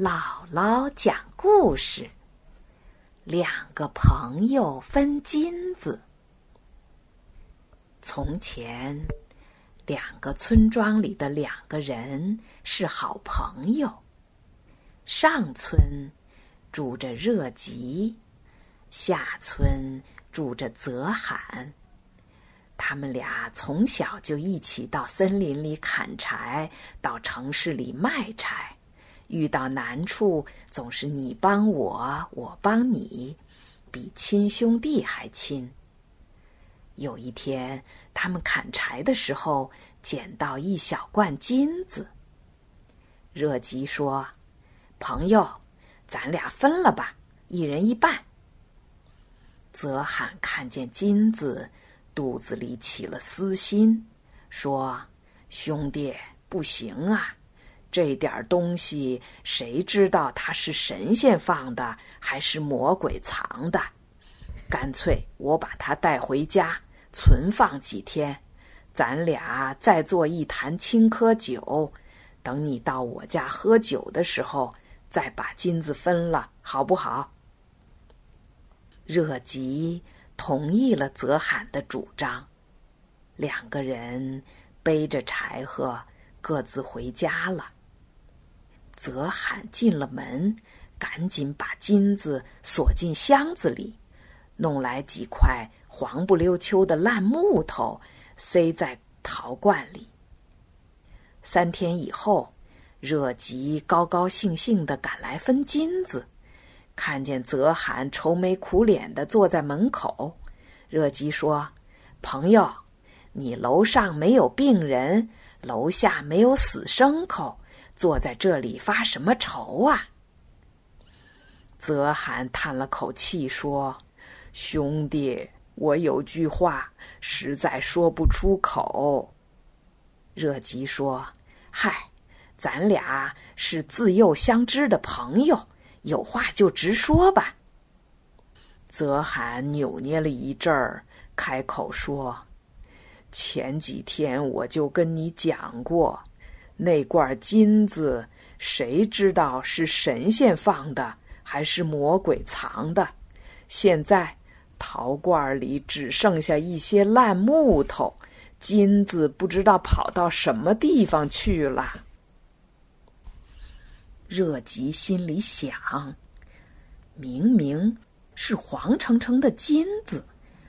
姥姥讲故事：两个朋友分金子。从前，两个村庄里的两个人是好朋友。上村住着热吉，下村住着泽罕。他们俩从小就一起到森林里砍柴，到城市里卖柴。遇到难处，总是你帮我，我帮你，比亲兄弟还亲。有一天，他们砍柴的时候，捡到一小罐金子。热吉说：“朋友，咱俩分了吧，一人一半。”泽罕看见金子，肚子里起了私心，说：“兄弟，不行啊。”这点东西，谁知道它是神仙放的还是魔鬼藏的？干脆我把它带回家存放几天，咱俩再做一坛青稞酒，等你到我家喝酒的时候，再把金子分了，好不好？热吉同意了泽罕的主张，两个人背着柴禾，各自回家了。泽罕进了门，赶紧把金子锁进箱子里，弄来几块黄不溜秋的烂木头，塞在陶罐里。三天以后，热吉高高兴兴的赶来分金子，看见泽罕愁眉苦脸的坐在门口，热吉说：“朋友，你楼上没有病人，楼下没有死牲口。”坐在这里发什么愁啊？泽罕叹了口气说：“兄弟，我有句话实在说不出口。”热吉说：“嗨，咱俩是自幼相知的朋友，有话就直说吧。”泽罕扭捏了一阵儿，开口说：“前几天我就跟你讲过。”那罐金子，谁知道是神仙放的还是魔鬼藏的？现在陶罐里只剩下一些烂木头，金子不知道跑到什么地方去了。热吉心里想：明明是黄澄澄的金子，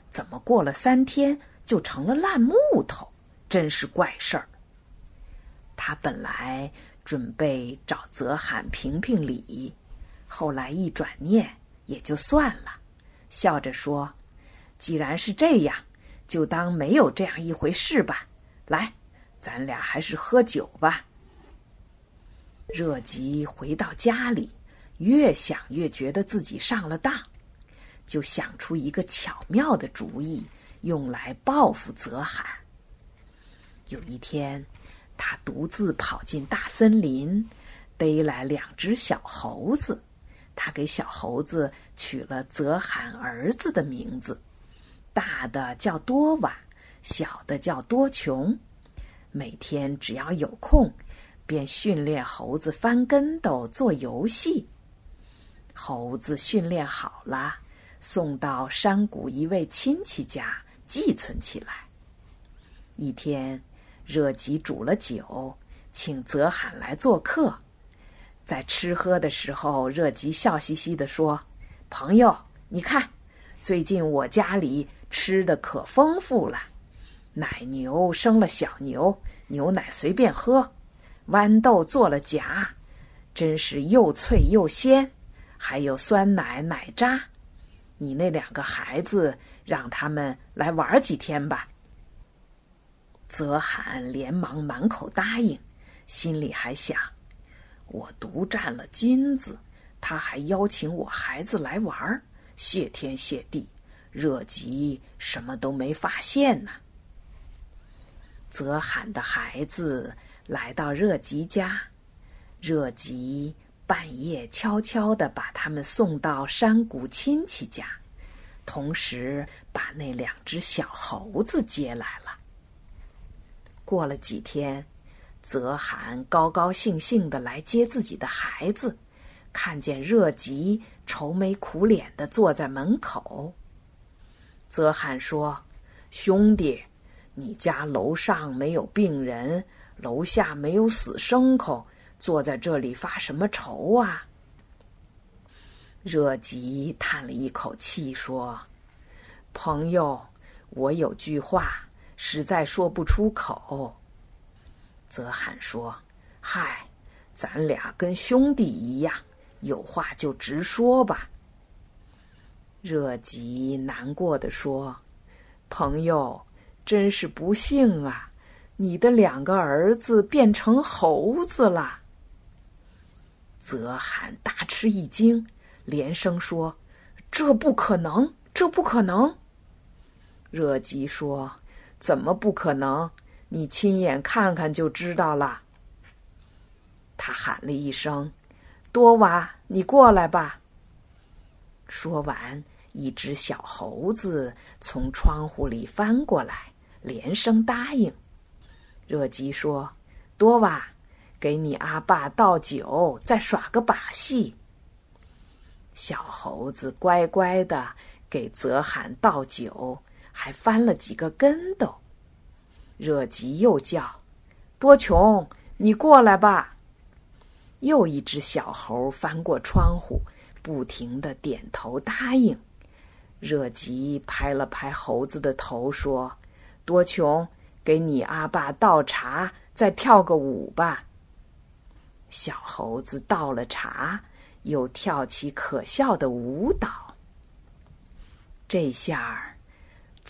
怎么过了三天就成了烂木头？真是怪事儿。他本来准备找泽罕评评理，后来一转念也就算了，笑着说：“既然是这样，就当没有这样一回事吧。来，咱俩还是喝酒吧。”热吉回到家里，越想越觉得自己上了当，就想出一个巧妙的主意，用来报复泽罕。有一天。他独自跑进大森林，逮来两只小猴子。他给小猴子取了泽罕儿子的名字，大的叫多瓦，小的叫多琼。每天只要有空，便训练猴子翻跟斗、做游戏。猴子训练好了，送到山谷一位亲戚家寄存起来。一天。热吉煮了酒，请泽罕来做客。在吃喝的时候，热吉笑嘻嘻地说：“朋友，你看，最近我家里吃的可丰富了。奶牛生了小牛，牛奶随便喝；豌豆做了荚，真是又脆又鲜。还有酸奶、奶渣。你那两个孩子，让他们来玩几天吧。”泽罕连忙满口答应，心里还想：我独占了金子，他还邀请我孩子来玩儿，谢天谢地。热吉什么都没发现呢。泽罕的孩子来到热吉家，热吉半夜悄悄的把他们送到山谷亲戚家，同时把那两只小猴子接来了。过了几天，泽罕高高兴兴的来接自己的孩子，看见热吉愁眉苦脸的坐在门口。泽罕说：“兄弟，你家楼上没有病人，楼下没有死牲口，坐在这里发什么愁啊？”热吉叹了一口气说：“朋友，我有句话实在说不出口。”泽罕说：“嗨，咱俩跟兄弟一样，有话就直说吧。”热吉难过的说：“朋友，真是不幸啊！你的两个儿子变成猴子了。”泽罕大吃一惊，连声说：“这不可能，这不可能！”热吉说：“怎么不可能？”你亲眼看看就知道了。他喊了一声：“多瓦，你过来吧。”说完，一只小猴子从窗户里翻过来，连声答应。热吉说：“多瓦，给你阿爸倒酒，再耍个把戏。”小猴子乖乖的给泽罕倒酒，还翻了几个跟斗。热吉又叫：“多穷，你过来吧。”又一只小猴翻过窗户，不停的点头答应。热吉拍了拍猴子的头，说：“多穷，给你阿爸倒茶，再跳个舞吧。”小猴子倒了茶，又跳起可笑的舞蹈。这下儿。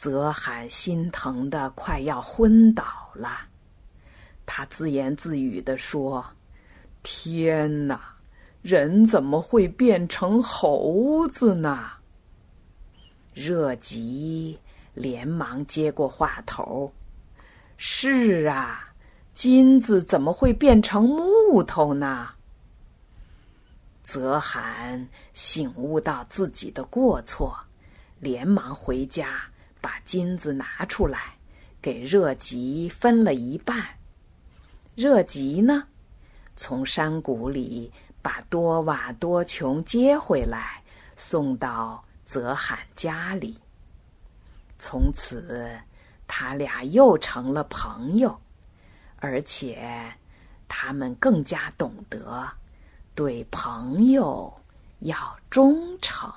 泽罕心疼的快要昏倒了，他自言自语的说：“天哪，人怎么会变成猴子呢？”热吉连忙接过话头：“是啊，金子怎么会变成木头呢？”泽罕醒悟到自己的过错，连忙回家。把金子拿出来，给热吉分了一半。热吉呢，从山谷里把多瓦多琼接回来，送到泽罕家里。从此，他俩又成了朋友，而且他们更加懂得对朋友要忠诚。